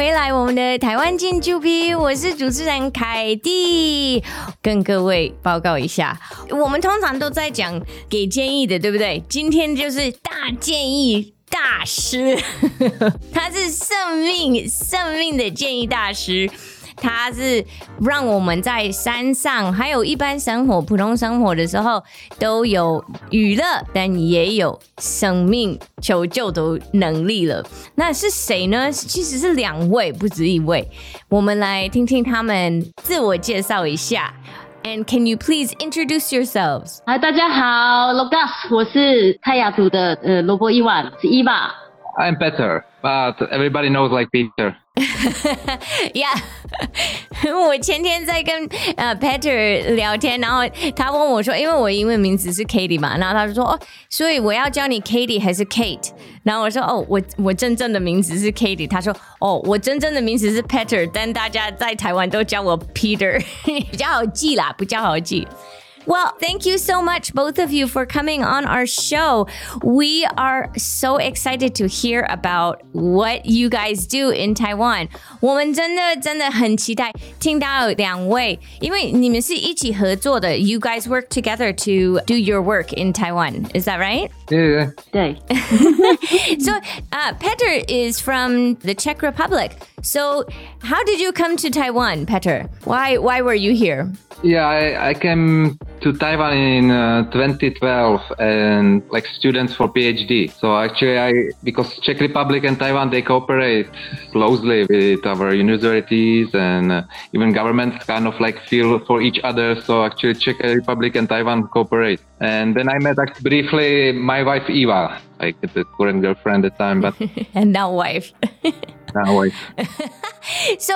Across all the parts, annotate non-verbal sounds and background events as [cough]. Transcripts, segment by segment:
回来我们的台湾进驻批，我是主持人凯蒂，跟各位报告一下，我们通常都在讲给建议的，对不对？今天就是大建议大师，[laughs] 他是生命生命的建议大师。它是让我们在山上，还有一般生活、普通生活的时候，都有娱乐，但也有生命求救的能力了。那是谁呢？其实是两位，不止一位。我们来听听他们自我介绍一下。And can you please introduce yourselves？嗨，大家好，Logas，我是泰雅族的呃萝卜伊万，是伊娃。I'm Peter, But everybody knows like Peter. yeah，我前天在跟呃 Peter 聊天，然后他问我说，因为我英文名字是 Katie 嘛，然后他就说哦，所以我要叫你 Katie 还是 Kate？然后我说哦，我我真正的名字是 Katie。他说哦，我真正的名字是 Petr，但大家在台湾都叫我 Peter，比较好记啦，比较好记。Well, thank you so much, both of you, for coming on our show. We are so excited to hear about what you guys do in Taiwan. 我们真的真的很期待听到两位，因为你们是一起合作的。You guys work together to do your work in Taiwan. Is that right? Yeah. 对。[laughs] [laughs] so, uh, Peter is from the Czech Republic. So, how did you come to Taiwan, Peter? Why why were you here? Yeah, I, I came to Taiwan in uh, 2012 and like students for PhD. So actually, I because Czech Republic and Taiwan they cooperate closely with our universities and uh, even governments kind of like feel for each other. So actually, Czech Republic and Taiwan cooperate. And then I met actually briefly my wife Eva, like the current girlfriend at the time, but [laughs] and now wife. [laughs] now wife. [laughs] so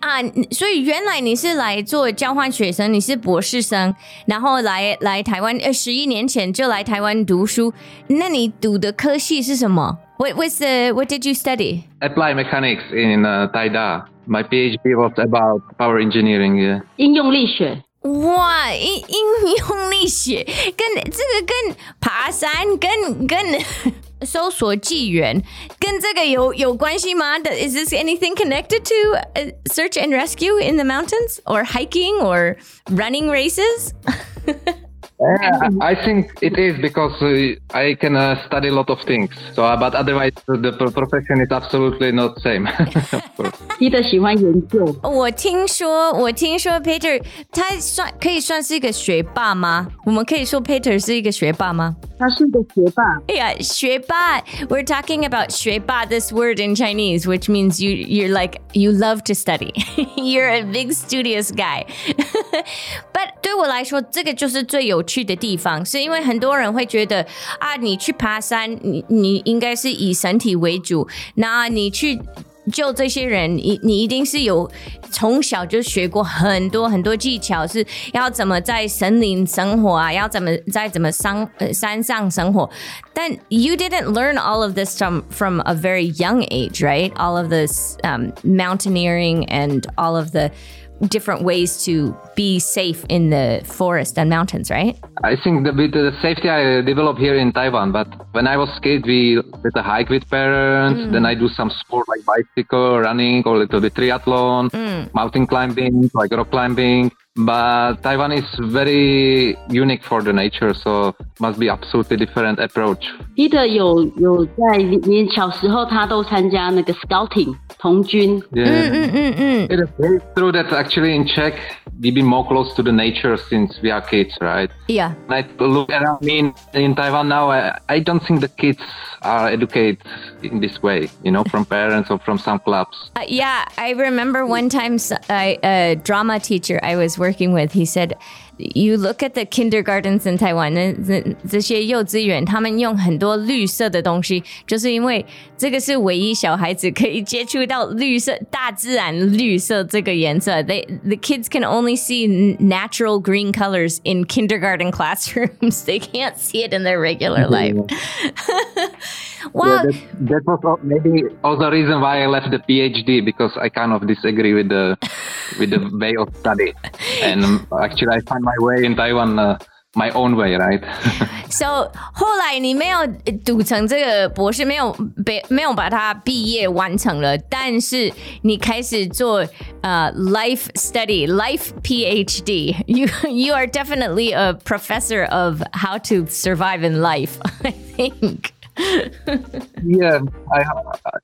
啊，所以原来你是来做交换学生，你是博士生，然后来来台湾，呃，十一年前就来台湾读书。那你读的科系是什么？What was the What did you study? Applied mechanics in uh, Taida. My PhD was about power engineering. Yeah. 应用力学。 哇，应应用力学跟这个跟爬山跟跟搜索救援跟这个有有关系吗？Is this anything connected to uh, search and rescue in the mountains or hiking or running races? [laughs] Yeah, I think it is because uh, I can uh, study a lot of things. So, uh, but otherwise, the profession is absolutely not same. [laughs] [laughs] Peter 喜欢研究。我听说，我听说 Peter 他算可以算是一个学霸吗？我们可以说 Peter 是一个学霸吗？他是一个学霸。Yeah, 学霸. We're talking about 学霸 this word in Chinese, which means you you're like you love to study. [laughs] you're a big studious guy. but 对我来说，这个就是最有 去的地方，是因为很多人会觉得啊，你去爬山，你你应该是以身体为主，那你去救这些人，你你一定是有从小就学过很多很多技巧，是要怎么在森林生活啊，要怎么在怎么山呃山上生活。但 you didn't learn all of this from from a very young age, right? All of this um, mountaineering and all of the different ways to be safe in the forest and mountains, right? I think the, with the safety I developed here in Taiwan, but when I was kid, we did a hike with parents. Mm. Then I do some sport like bicycle, running, or a little bit triathlon, mm. mountain climbing, like rock climbing But Taiwan is very unique for the nature, so must be absolutely different approach. Peter 有有在你小时候，他都参加那个 scouting 童军。Yeah. 嗯嗯嗯嗯。It is very true that actually in Czech we've been more close to the nature since we are kids, right? Yeah. I look around me in, in Taiwan now. I, I don't think the kids are educated in this way, you know, from parents [laughs] or from some clubs. Uh, yeah, I remember one time a, a drama teacher I was working with, he said, you look at the kindergartens in Taiwan，那这这些幼稚园，他们用很多绿色的东西，就是因为这个是唯一小孩子可以接触到绿色、大自然绿色这个颜色。They the kids can only see natural green colors in kindergarten classrooms. [laughs] They can't see it in their regular life. [laughs] wow. Yeah, that, that, was maybe also the reason why I left the PhD because I kind of disagree with the [laughs] with the way of study, and actually I find my way in Taiwan uh, my own way, right? [laughs] So 后来你没有读成这个博士，没有被没有把它毕业完成了，但是你开始做呃、life study, life PhD. You you are definitely a professor of how to survive in life. [laughs] I think. [laughs] yeah, I,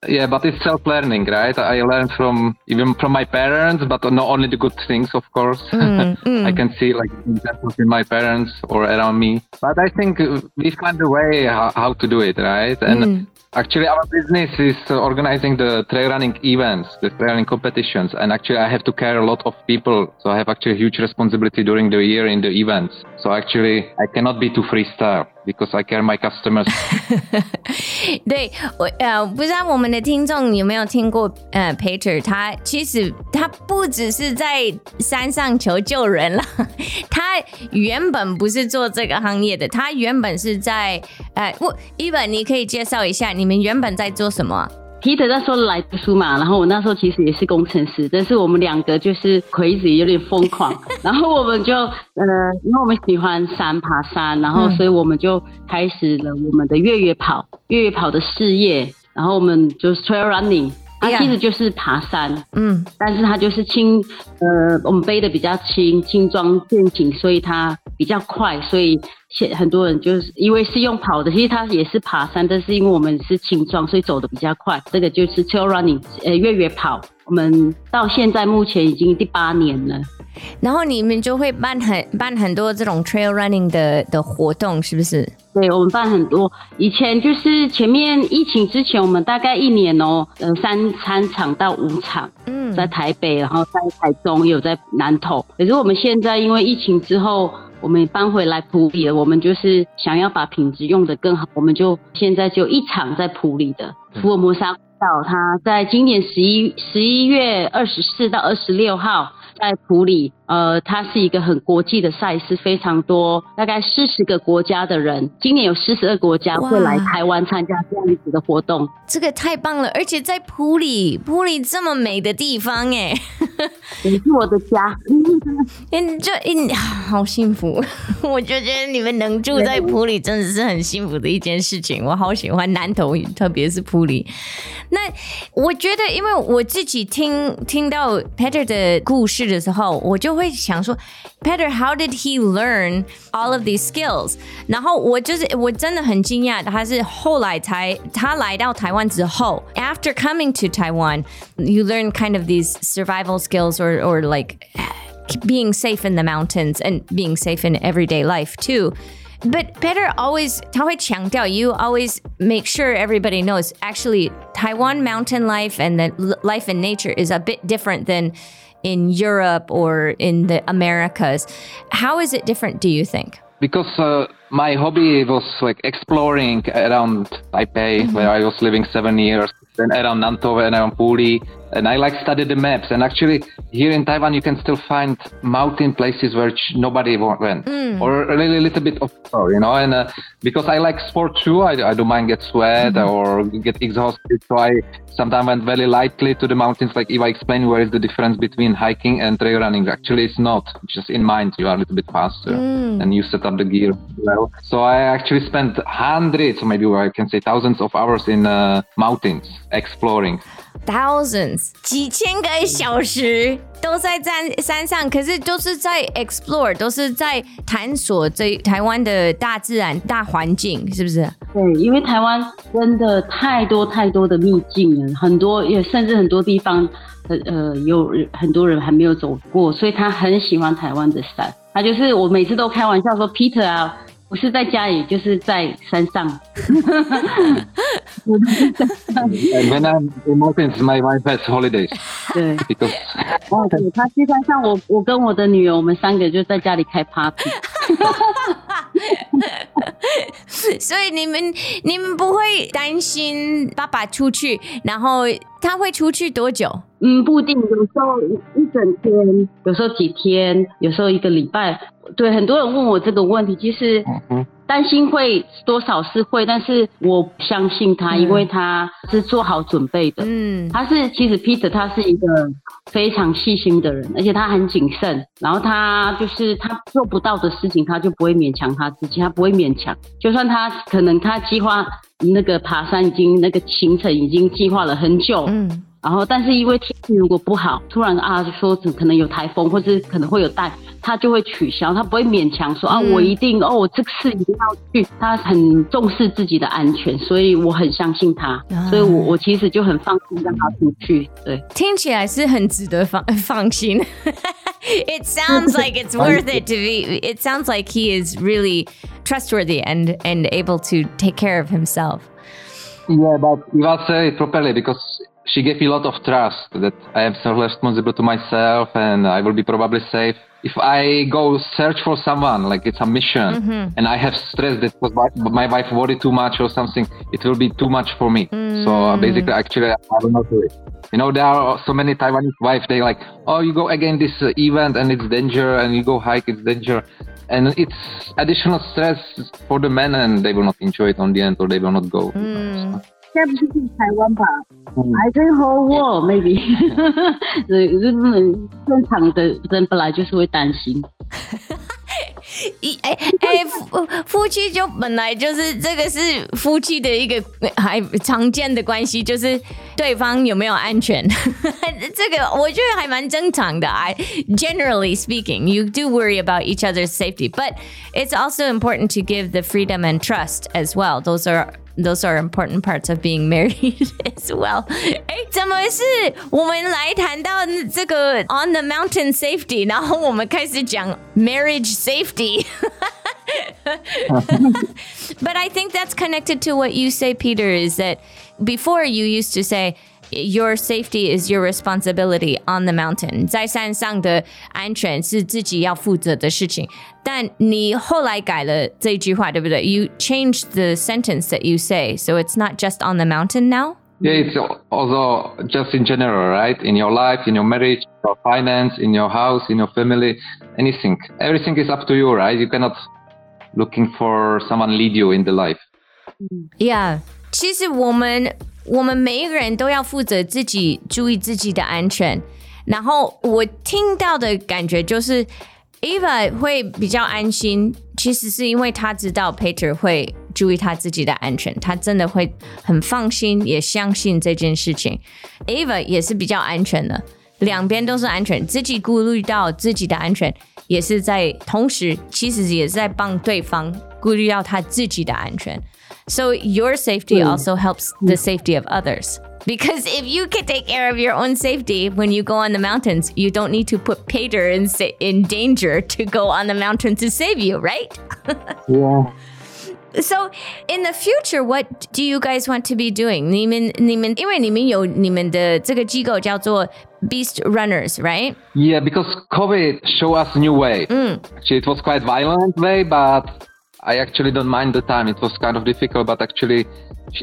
yeah, but it's self-learning, right? I learned from even from my parents, but not only the good things, of course. [laughs] I can see like examples in my parents or around me. But I think we find a way how, how to do it, right? And Actually, our business is uh, organizing the trail running events, the trail running competitions, and actually, I have to care a lot of people. So I have actually a huge responsibility during the year in the events. So actually, I cannot be too freestyle because I care my customers. [laughs] 对我呃，不知道我们的听众有没有听过呃，Peter，他其实他不只是在山上求救人了，他原本不是做这个行业的，他原本是在呃，我一本你可以介绍一下你们原本在做什么？Peter 那时候来读书嘛，然后我那时候其实也是工程师，但是我们两个就是 crazy 有点疯狂，然后我们就呃，[laughs] 因为我们喜欢山爬山，然后所以我们就开始了我们的越野跑，越野跑的事业，然后我们就是 trail running，它其实就是爬山，嗯。但是它就是轻，呃，我们背的比较轻，轻装健行，所以它比较快，所以现很多人就是因为是用跑的，其实它也是爬山，但是因为我们是轻装，所以走的比较快。这个就是 trail running，呃，越野跑。我们到现在目前已经第八年了。然后你们就会办很办很多这种 trail running 的的活动，是不是？对，我们办很多。以前就是前面疫情之前，我们大概一年哦，呃，三三场到五场，嗯在台北，然后在台中，也有在南投。可是我们现在因为疫情之后，我们搬回来普里了。我们就是想要把品质用得更好，我们就现在就一场在普里的福尔摩沙步道，它在今年十一十一月二十四到二十六号。在普里，呃，它是一个很国际的赛事，非常多，大概四十个国家的人，今年有四十二国家会来台湾参加这样子的活动。这个太棒了，而且在普里，普里这么美的地方，哎，也是我的家，[laughs] 嗯，就嗯，好幸福。[laughs] 我就觉得你们能住在普里，真的是很幸福的一件事情。我好喜欢南投，特别是普里。那我觉得，因为我自己听听到 Peter 的故事的时候，我就会想说，Peter，how did he learn all of these skills？然后我就是我真的很惊讶，他是后来才他来到台湾之后，after coming to Taiwan，you learn kind of these survival skills or or like being safe in the mountains and being safe in everyday life too. But Peter always 他会强调 you always make sure everybody knows actually Taiwan mountain life and the l- life in nature is a bit different than in Europe or in the Americas. How is it different do you think? because uh, my hobby was like exploring around Taipei, where I was living seven years, then around Nantou and around Puli, and I like study the maps. And actually, here in Taiwan, you can still find mountain places where nobody went, or a really little bit of, you know. And uh, because I like sport too, I, I don't mind get sweat or get exhausted, so I sometimes went very lightly to the mountains. Like if I explain where is the difference between hiking and trail running, actually it's not. Just in mind, you are a little bit faster and you set up the gear well. So I actually spent hundreds, maybe I can say thousands of hours in uh, mountains exploring. Thousands 几千个小时都在山山上，可是都是在 explore，都是在探索这台湾的大自然大环境，是不是？对，因为台湾真的太多太多的秘境了，很多也甚至很多地方，呃，有很多人还没有走过，所以他很喜欢台湾的山。他就是我每次都开玩笑说，Peter 啊，不是在家里，就是在山上。When I'm in mountains, my wife has holidays 对哦，对，他去山上，我我跟我的女儿，我们三个就在家里开 party。[laughs] 所以你们你们不会担心爸爸出去，然后他会出去多久？嗯，不一定，有时候一整天，有时候几天，有时候一个礼拜。对，很多人问我这个问题，其实 Mhm. 担心会多少是会，但是我相信他，因为他是做好准备的。嗯，他是其实 Peter 他是一个非常细心的人，而且他很谨慎。然后他就是他做不到的事情，他就不会勉强他自己，他不会勉强。就算他可能他计划那个爬山已经那个行程已经计划了很久。嗯。然后，但是因为天气如果不好，突然啊说可能有台风，或者可能会有带，他就会取消，他不会勉强说啊我一定哦我这次一定要去，他很重视自己的安全，所以我很相信他，所以我我其实就很放心让他出去。对，听起来是很值得放放心。It sounds like it's worth it to be. It sounds like he is really trustworthy and and able to take care of himself. Yeah, but you must say it properly because she gave me a lot of trust that I am self-responsible to myself and I will be probably safe. If I go search for someone, like it's a mission, mm-hmm. and I have stress that my wife worried too much or something, it will be too much for me. Mm. So uh, basically, actually, I will not do it. You know, there are so many Taiwanese wives, they like, oh, you go again this uh, event and it's danger, and you go hike, it's danger. And it's additional stress for the men, and they will not enjoy it on the end, or they will not go. Mm. 现 在不是去台湾吧？I think whole world maybe，对，日本正常的人本来就是会担心。一哎哎夫夫妻就本来就是这个是夫妻的一个还常见的关系，就是对方有没有安全，这个我觉得还蛮正常的。I [laughs] [laughs] generally speaking, you do worry about each other's safety, but it's also important to give the freedom and trust as well. Those are those are important parts of being married [laughs] as well. 哎，怎么是我们来谈到这个 on the mountain safety，然后我们开始讲 marriage safety。but [laughs] I think that's connected to what you say, Peter, is that before you used to say, your safety is your responsibility on the mountain，在山上的安全是自己要负责的事情。但你后来改了这句话，对不对？You changed the sentence that you say, so it's not just on the mountain now. Yeah, it's also just in general, right? In your life, in your marriage, your finance, in your house, in your family, anything. Everything is up to you, right? You cannot looking for someone lead you in the life. Yeah. 其实我们 我们每一个人都要负责自己注意自己的安全。然后我听到的感觉就是，Eva 会比较安心，其实是因为他知道 Peter 会注意他自己的安全，他真的会很放心，也相信这件事情。Eva 也是比较安全的，两边都是安全，自己顾虑到自己的安全，也是在同时，其实也是在帮对方顾虑到他自己的安全。So your safety also helps the safety of others. Because if you can take care of your own safety when you go on the mountains, you don't need to put Peter in, in danger to go on the mountain to save you, right? [laughs] yeah. So in the future, what do you guys want to be doing? 你们你们因为你们有你们的这个机构叫做 Beast Runners, right? Yeah, because COVID showed us a new way. Mm. Actually, it was quite violent way, but I actually don't mind the time. It was kind of difficult, but actually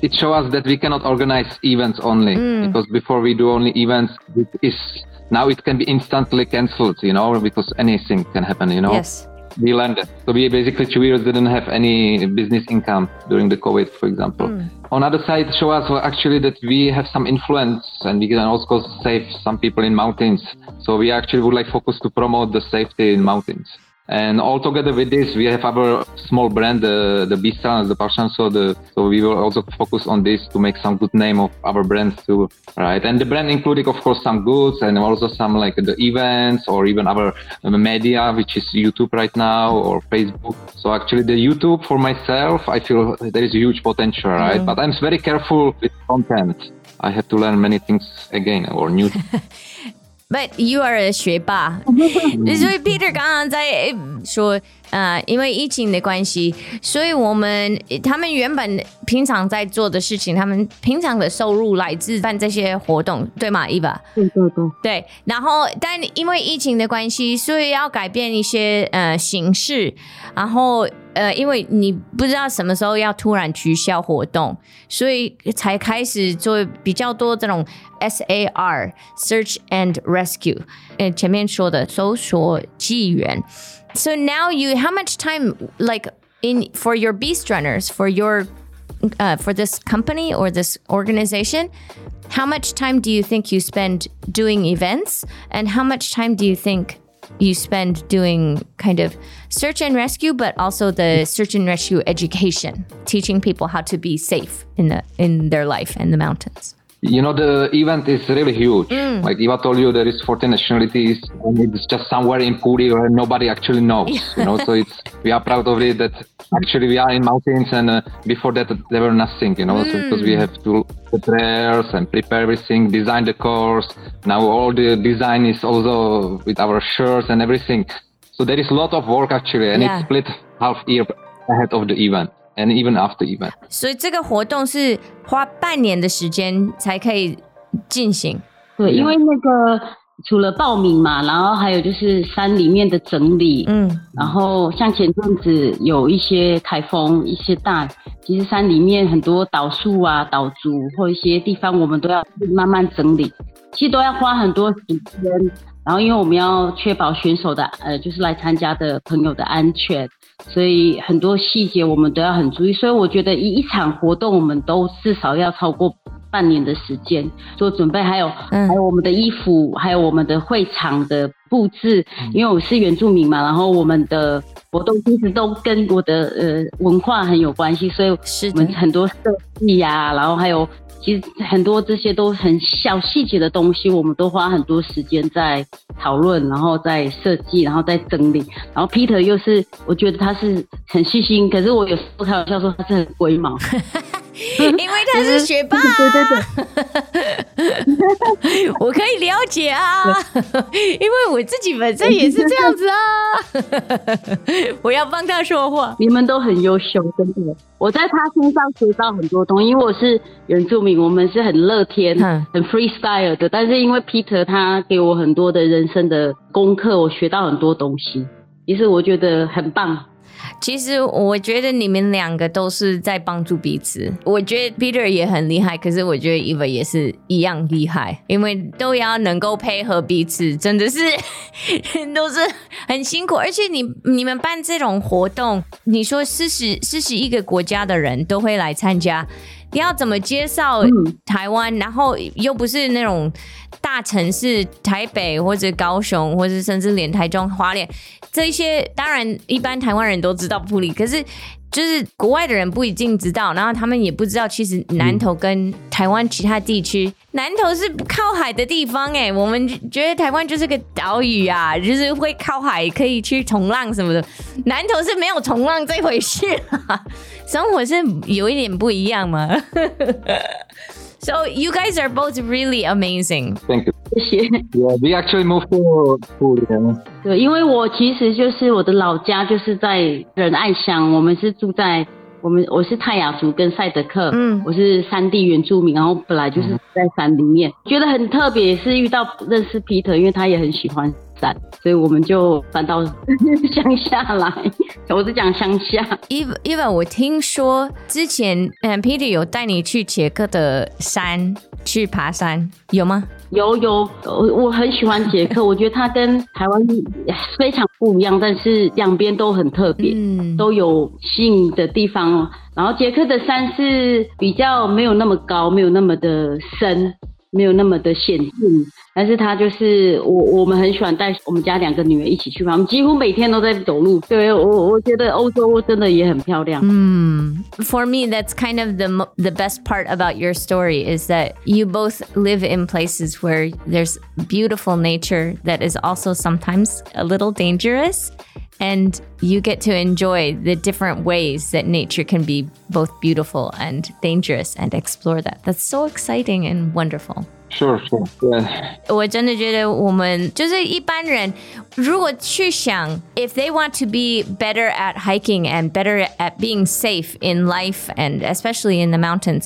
it shows us that we cannot organize events only mm. because before we do only events, it is now it can be instantly cancelled, you know, because anything can happen, you know. Yes. We landed. So we basically two years didn't have any business income during the COVID, for example. Mm. On other side, show us actually that we have some influence and we can also save some people in mountains. So we actually would like focus to promote the safety in mountains. And all together with this, we have our small brand, the the Bistran, the Passion. So the so we will also focus on this to make some good name of our brand too, right? And the brand including, of course, some goods and also some like the events or even our media, which is YouTube right now or Facebook. So actually, the YouTube for myself, I feel there is a huge potential, right? Mm. But I'm very careful with content. I have to learn many things again or new. [laughs] But you are a 学霸，所以 [laughs] Peter 刚刚在说， 呃，因为疫情的关系，所以我们他们原本平常在做的事情，他们平常的收入来自办这些活动，对吗，Eva？对对对。对，然后但因为疫情的关系，所以要改变一些呃形式，然后。呃，因为你不知道什么时候要突然取消活动，所以才开始做比较多这种 SAR Search and Rescue，呃，前面说的搜索救援。So now you, how much time like in for your beast runners for your uh, for this company or this organization how much time do you think you spend doing events? And how much time do you think you spend doing kind of search and rescue but also the search and rescue education teaching people how to be safe in the in their life in the mountains you know the event is really huge. Like eva told you there is 14 nationalities and it's just somewhere in puri where nobody actually knows you know? So it's we are proud of it that actually we are in mountains and uh, before that there were nothing you know? So because we have to prepare and prepare everything design the course. Now all the design is also with our shirts and everything. So there is a lot of work actually and Yeah. it's split half year ahead of the event and even after event 所以这个活动是花半年的时间才可以进行。对，因为那个除了报名嘛，然后还有就是山里面的整理，嗯然后像前阵子有一些台风、一些大，其实山里面很多岛树啊、岛竹或一些地方，我们都要慢慢整理，其实都要花很多时间。然后因为我们要确保选手的呃，就是来参加的朋友的安全，所以很多细节我们都要很注意。所以我觉得一一场活动，我们都至少要超过半年的时间做准备，还有、嗯还有我们的衣服，还有我们的会场的布置。因为我是原住民嘛，然后我们的活动其实都跟我的呃文化很有关系，所以我们很多设计呀，然后还有其实很多这些都很小细节的东西，我们都花很多时间在讨论，然后在设计，然后在整理。然后 Peter 又是我觉得他是很细心，可是我有时候开玩笑说他是很龟毛。[laughs] [laughs] 因为他是学霸、对 [laughs] 对对。[laughs] 我可以了解啊，因为我自己本身也是这样子啊。我要帮他说话。你们都很优秀，真的。我在他身上学到很多东西，因为我是原住民，我们是很乐天、嗯很 freestyle 的。但是因为 Peter 他给我很多的人生的功课，我学到很多东西。其实我觉得很棒。其实我觉得你们两个都是在帮助彼此。我觉得 Peter 也很厉害，可是我觉得 Eva 也是一样厉害，因为都要能够配合彼此，真的是 [laughs] 都是很辛苦。而且你你们办这种活动，你说四十四十一个国家的人都会来参加。你要怎么介绍台湾？然后又不是那种大城市，台北或者高雄，或者甚至连台中、花莲这一些，当然一般台湾人都知道普里，可是就是国外的人不一定知道，然后他们也不知道，其实南投跟台湾其他地区，南投是靠海的地方哎，我们觉得台湾就是个岛屿啊，就是会靠海，可以去冲浪什么的，南投是没有冲浪这回事，生活是有一点不一样嘛。[laughs] so you guys are both really amazing. thank you 谢谢。yeah we actually moved to Puri yeah. 对，因为我其实就是我的老家就是在仁爱乡，我们是住在我们我是泰雅族跟赛德克，嗯我是山地原住民，然后本来就是在山里面，觉得很特别，是遇到认识 Peter，因为他也很喜欢山，所以我们就搬到乡下来。我是讲乡下 Eva，我听说之前嗯 Peter 有带你去捷克的山去爬山，有吗？有有，我我很喜欢捷克，我觉得它跟台湾非常不一样，但是两边都很特别。嗯，都有吸引的地方哦。然后捷克的山是比较没有那么高，没有那么的深，没有那么的险峻，但是它就是我我们很喜欢带我们家两个女儿一起去嘛，我们几乎每天都在走路。对我我觉得欧洲真的也很漂亮。 Hmm. For me, that's kind of the mo- the best part about your story is that you both live in places where there's beautiful nature that is also sometimes a little dangerous. And you get to enjoy the different ways that nature can be both beautiful and dangerous and explore that. That's so exciting and wonderful. sure sure yeah 我真的觉得我们就是一般人，如果去想，if they want to be better at hiking and better at being safe in life and especially in the mountains,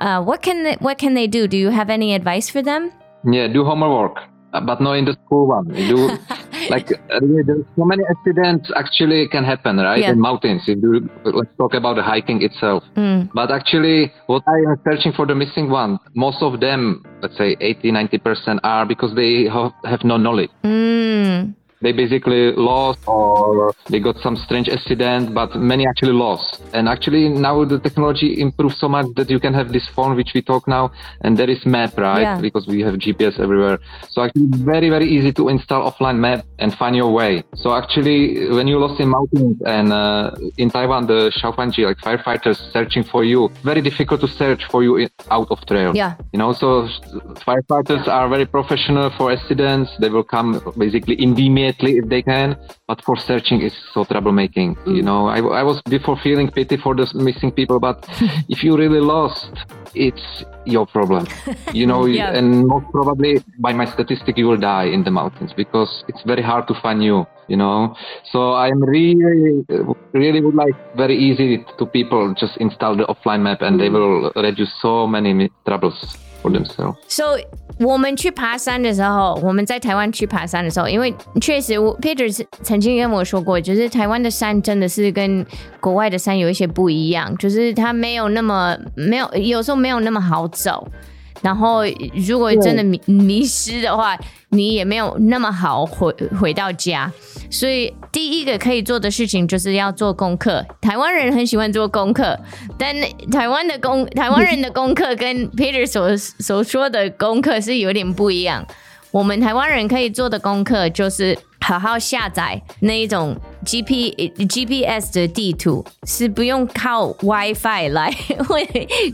uh, what can they, what can they do? Do you have any advice for them? Yeah, do homework, uh, but not in the school one. Do [laughs] like uh, there's so many accidents actually can happen, right? Yeah. In mountains. If you, let's talk about the hiking itself. Mm. But actually, what I am searching for the missing one, most of them, let's say 80, 90 percent, are because they ha- have no knowledge. Mm. They basically lost or they got some strange accident, but many actually lost. And actually now the technology improved so much that you can have this phone which we talk now, and there is map, right? Yeah. Because we have GPS everywhere. So actually very very easy to install offline map and find your way. So actually when you lost in mountains and uh, in Taiwan the Shaofanji like firefighters searching for you, very difficult to search for you in, out of trail. Yeah. You know, so firefighters are very professional for accidents. They will come basically immediately if they can. But for searching, it's so troublemaking. You mm. know, I, I was before feeling pity for the missing people, but [laughs] if you really lost, it's your problem. You know, [laughs] Yeah. and most probably by my statistic, you will die in the mountains because it's very hard to find you. You know, so I'm really, really would like very easy to people just install the offline map and they mm. will reduce so many troubles for themselves. So 我们去爬山的时候，我们在台湾去爬山的时候，因为确实我 Peter 是曾经跟我说过，就是台湾的山真的是跟国外的山有一些不一样，就是它没有那么没有，有时候没有那么好走。然后，如果真的迷迷失的话，你也没有那么好回回到家。所以，第一个可以做的事情就是要做功课。台湾人很喜欢做功课，但台湾的功台湾人的功课跟 Peter 所所说的功课是有点不一样。我们台湾人可以做的功课就是好好下载那一种 G P G P S 的地图，是不用靠 WiFi 来，会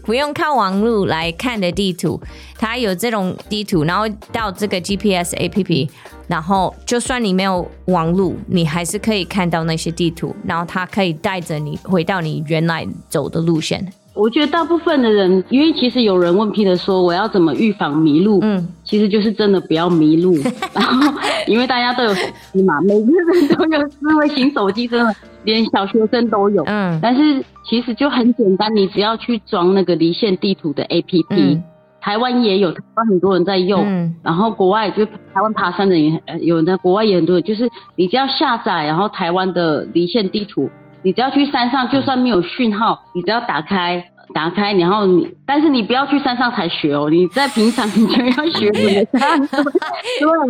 不用靠网络来看的地图。它有这种地图，然后到这个 G P S A P P，然后就算你没有网络，你还是可以看到那些地图，然后它可以带着你回到你原来走的路线。我觉得大部分的人，因为其实有人问 Peter 说我要怎么预防迷路，嗯，其实就是真的不要迷路。[laughs] 然后因为大家都有手机嘛，每个人都有智慧型手机，真的连小学生都有。嗯但是其实就很简单，你只要去装那个离线地图的 APP，、嗯台湾也有，台湾很多人在用。嗯然后国外就台湾爬山的人也呃有人在国外也很多人，就是你只要下载，然后台湾的离线地图，你只要去山上，就算没有讯号，你只要打开。打开，然后你，但是你不要去山上才学哦，你在平常你就要学。[laughs] 对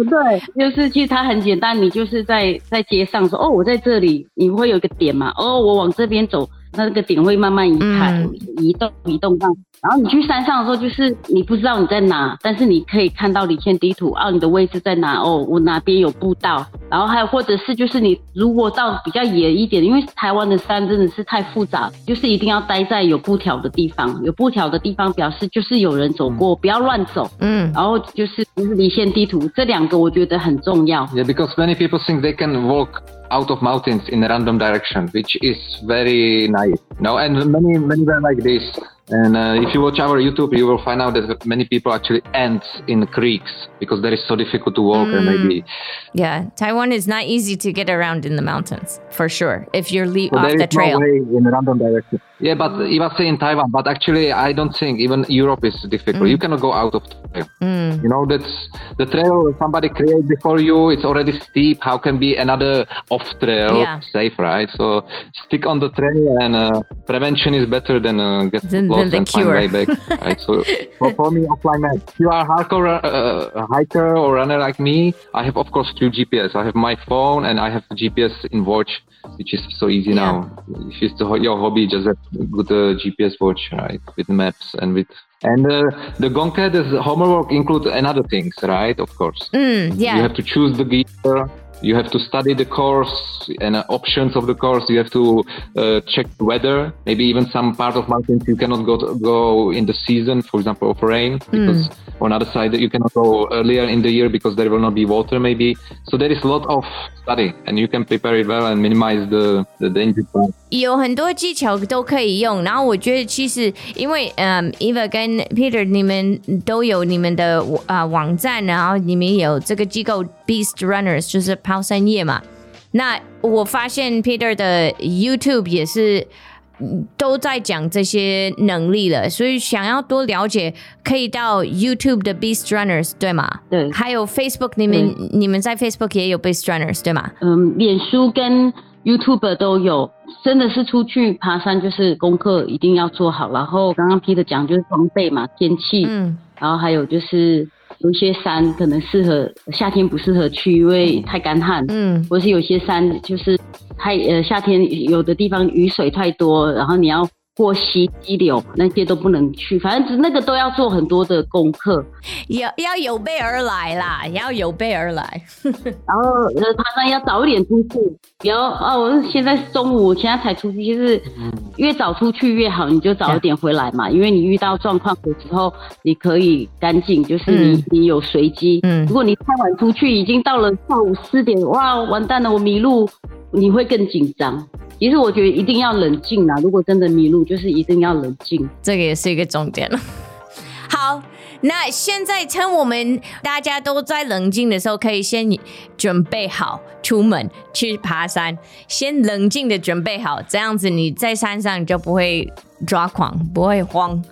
对，就是其实它很简单，你就是在在街上说，哦，我在这里，你会有一个点嘛，哦，我往这边走，那个点会慢慢移开、嗯移动、移动到。然后你去山上的时候，就是你不知道你在哪，但是你可以看到离线地图，啊，你的位置在哪？哦，我哪边有步道。然后还有或者是就是你如果到比较野一点，因为台湾的山真的是太复杂，就是一定要待在有布条的地方，有布条的地方表示就是有人走过，不要乱走。嗯然后就是就是离线地图，这两个我觉得很重要。Yeah, because many people think they can walk out of mountains in a random direction, which is very naive. No, and many many were like this. And uh, if you watch our YouTube, you will find out that many people actually end in creeks because that is so difficult to walk and maybe Yeah, Taiwan is not easy to get around in the mountains for sure. If you're le- so off the trail. no way in a random direction. Yeah, but even say in Taiwan, but actually I don't think even Europe is difficult. You cannot go out of trail. Mm. You know, that's the trail somebody created before you. It's already steep. How can be another off trail Yeah. safe, right? So stick on the trail, and uh, prevention is better than uh, get Than- lost than the and find way back. Right? So for, for me, offline map. If you are a hardcore uh, hiker or runner like me, I have of course two GPS. I have my phone and I have GPS in watch, which is so easy Yeah. now. If it's the, your hobby, just good uh, GPS watch, right, with maps and with. And uh, the the homework include another things, right? Of course. Mm, yeah. You have to choose the gear. You have to study the course and uh, options of the course. You have to uh, check the weather. Maybe even some part of mountains you cannot go to, go in the season, for example, of rain, because on other side you cannot go earlier in the year because there will not be water. Maybe so there is a lot of study, and you can prepare it well and minimize the the danger part. 有很多技巧都可以用，然后我觉得其实因为嗯，Eva 跟 Peter 你们都有你们的啊、网站，然后你们有这个机构 Beast Runners，就是抛山业嘛。那我发现 Peter 的 YouTube 也是嗯 都在讲这些能力了，所以想要多了解，可以到 YouTube 的 Beast Runners 对吗？对还有 Facebook，你们你们在 Facebook 也有 Beast Runners 对吗？嗯，脸书跟 YouTube 都有，真的是出去爬山就是功课一定要做好。然后刚刚 Peter 讲就是装备嘛，天气，嗯然后还有就是有些山可能适合夏天不适合去，因为太干旱。嗯，或是有些山就是太呃夏天有的地方雨水太多，然后你要过溪溪流那些都不能去，反正那个都要做很多的功课。要要有备而来啦，要有备而来。[laughs] 然后呃爬山要早一点出去，不要哦我现在中午现在才出去，就是越早出去越好，你就早一点回来嘛，因为你遇到状况的时候你可以赶紧，就是你、嗯你有随机。嗯如果你太晚出去，已经到了下午四点，哇完蛋了，我迷路，你会更紧张。其实我觉得一定要冷静啦，如果真的迷路，就是一定要冷静。这个也是一个重点。[laughs] 好，那现在趁我们大家都在冷静的时候，可以先准备好出门去爬山，先冷静的准备好，这样子你在山上你就不会抓狂，不会慌。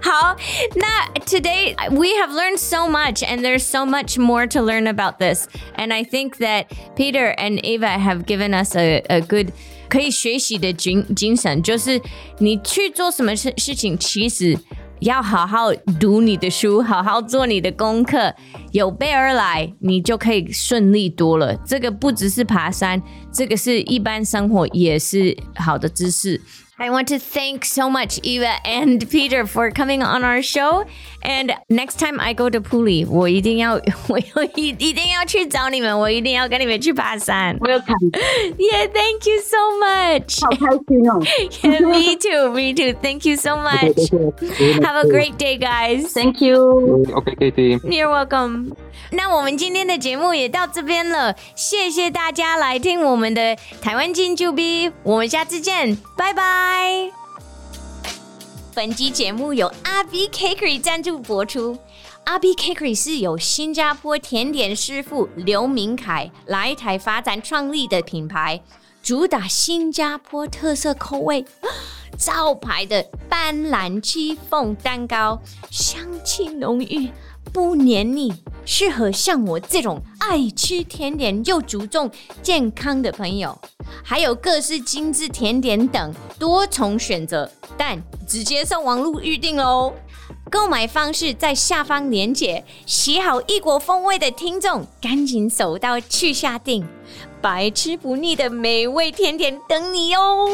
好，那 today we have learned so much, and there's so much more to learn about this. And I think that Peter and Eva have given us a, a good 可以学习的精精神，就是你去做什么事事情，其实要好好读你的书，好好做你的功课，有备而来，你就可以顺利多了。这个不只是爬山，这个是一般生活也是好的知识。 I want to thank so much Eva and Peter for coming on our show. And next time I go to Puli, 我一定要我一一定要去找你们，我一定要跟你们去爬山。我有看， [laughs] [laughs] Yeah, thank you so much. 好开心哦 Yeah, [laughs] me too, me too. Thank you so much. Have a great day, guys. ！Thank you。 Okay, Katie. You're welcome. 那我们今天的节目也到这边了，谢谢大家来听我们的台湾金就 B，我们下次见，拜拜。本期节目由阿 B Cakery 赞助播出。阿 B Cakery 是由新加坡甜点师傅刘明凯来台发展创立的品牌，主打新加坡特色口味。[gasps] 招牌的斑斓戚凤蛋糕，香气浓郁，不黏腻，适合像我这种爱吃甜点又注重健康的朋友。还有各式精致甜点等多重选择，但直接上网络预定喽。购买方式在下方连结，喜好异国风味的听众赶紧手到去下定，百吃不腻的美味甜点等你哦。